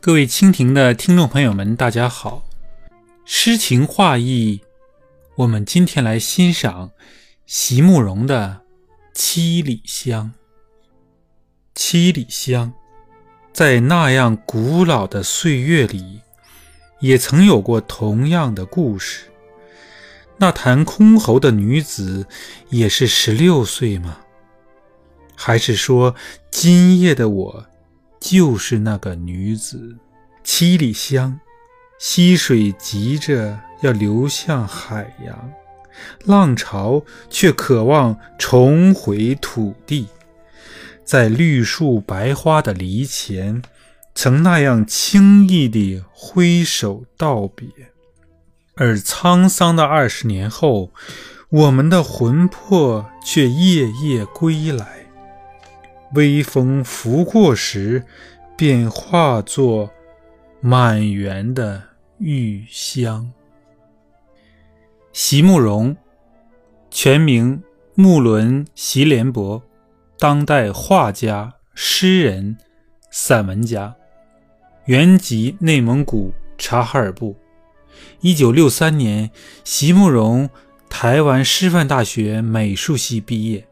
各位蜻蜓的听众朋友们，大家好。诗情画意，我们今天来欣赏席慕容的《七里香》。七里香，在那样古老的岁月里，也曾有过同样的故事。那弹箜篌的女子也是十六岁吗？还是说，今夜的我？就是那个女子，七里香，溪水急着要流向海洋，浪潮却渴望重回土地，在绿树白花的篱前，曾那样轻易地挥手道别，而沧桑的二十年后，我们的魂魄却夜夜归来。微风拂过时，便化作满园的玉香。席慕容，全名木伦席连伯，当代画家、诗人、散文家，原籍内蒙古察哈尔部。一九六三年，席慕容台湾师范大学美术系毕业。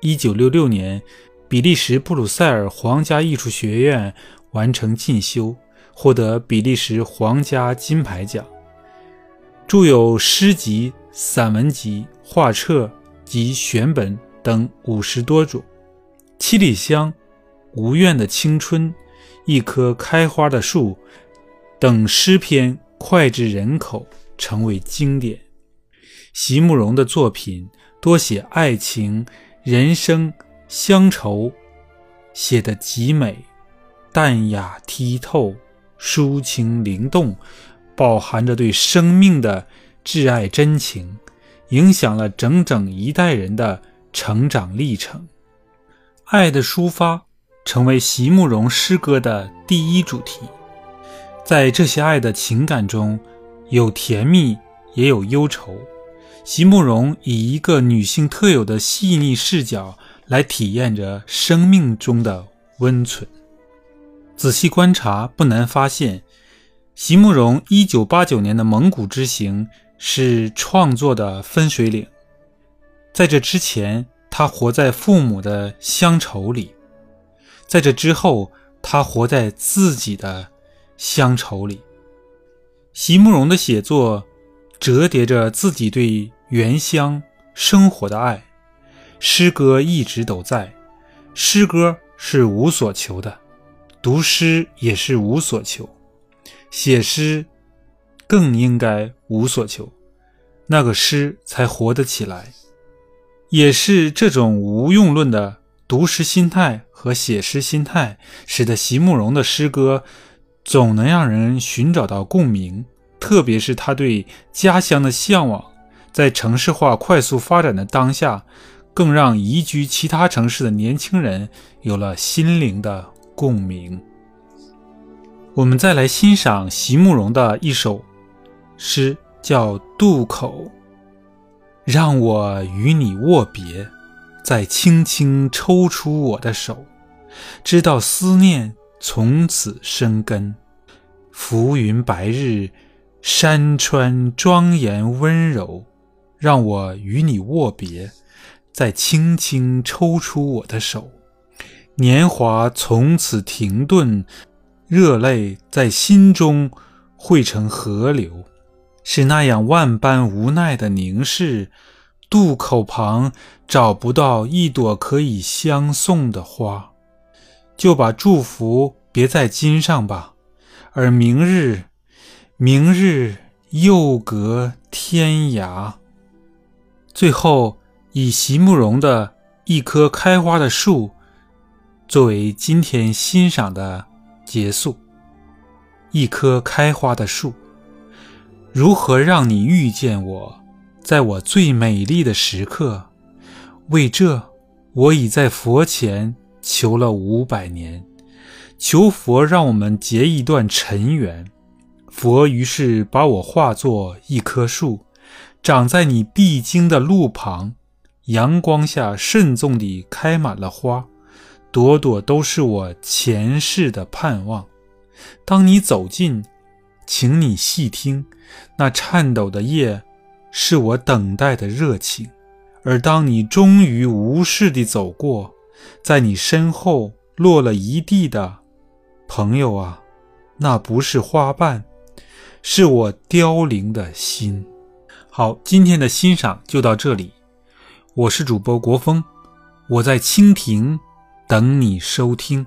一九六六年。比利时布鲁塞尔皇家艺术学院完成进修，获得比利时皇家金牌奖。著有诗集、散文集、画册及选本等五十多种。《七里香》《无怨的青春》《一棵开花的树》等诗篇脍炙人口，成为经典。席慕容的作品多写爱情、人生。乡愁写得极美，淡雅剔透，抒情灵动，饱含着对生命的挚爱真情，影响了整整一代人的成长历程。爱的抒发成为席慕容诗歌的第一主题。在这些爱的情感中，有甜蜜，也有忧愁。席慕容以一个女性特有的细腻视角。来体验着生命中的温存。仔细观察，不难发现，席慕容1989年的蒙古之行是创作的分水岭。在这之前，他活在父母的乡愁里；在这之后，他活在自己的乡愁里。席慕容的写作折叠着自己对原乡生活的爱。诗歌一直都在，诗歌是无所求的，读诗也是无所求，写诗更应该无所求，那个诗才活得起来。也是这种无用论的读诗心态和写诗心态，使得席慕容的诗歌总能让人寻找到共鸣，特别是他对家乡的向往，在城市化快速发展的当下。更让移居其他城市的年轻人有了心灵的共鸣。我们再来欣赏席慕容的一首诗，叫《渡口》。让我与你握别，再轻轻抽出我的手，知道思念从此生根。浮云白日，山川庄严温柔。让我与你握别。再轻轻抽出我的手，年华从此停顿，热泪在心中汇成河流，是那样万般无奈的凝视。渡口旁找不到一朵可以相送的花，就把祝福别在襟上吧。而明日，明日又隔天涯。最后。以席慕容的一棵开花的树作为今天欣赏的结束。一棵开花的树，如何让你遇见我，在我最美丽的时刻？为这，我已在佛前求了五百年，求佛让我们结一段尘缘。佛于是把我化作一棵树，长在你必经的路旁。阳光下慎重地开满了花，朵朵都是我前世的盼望。当你走近，请你细听，那颤抖的叶，是我等待的热情；而当你终于无视地走过，在你身后落了一地的，朋友啊，那不是花瓣，是我凋零的心。好，今天的欣赏就到这里。我是主播国风，我在蜻蜓等你收听。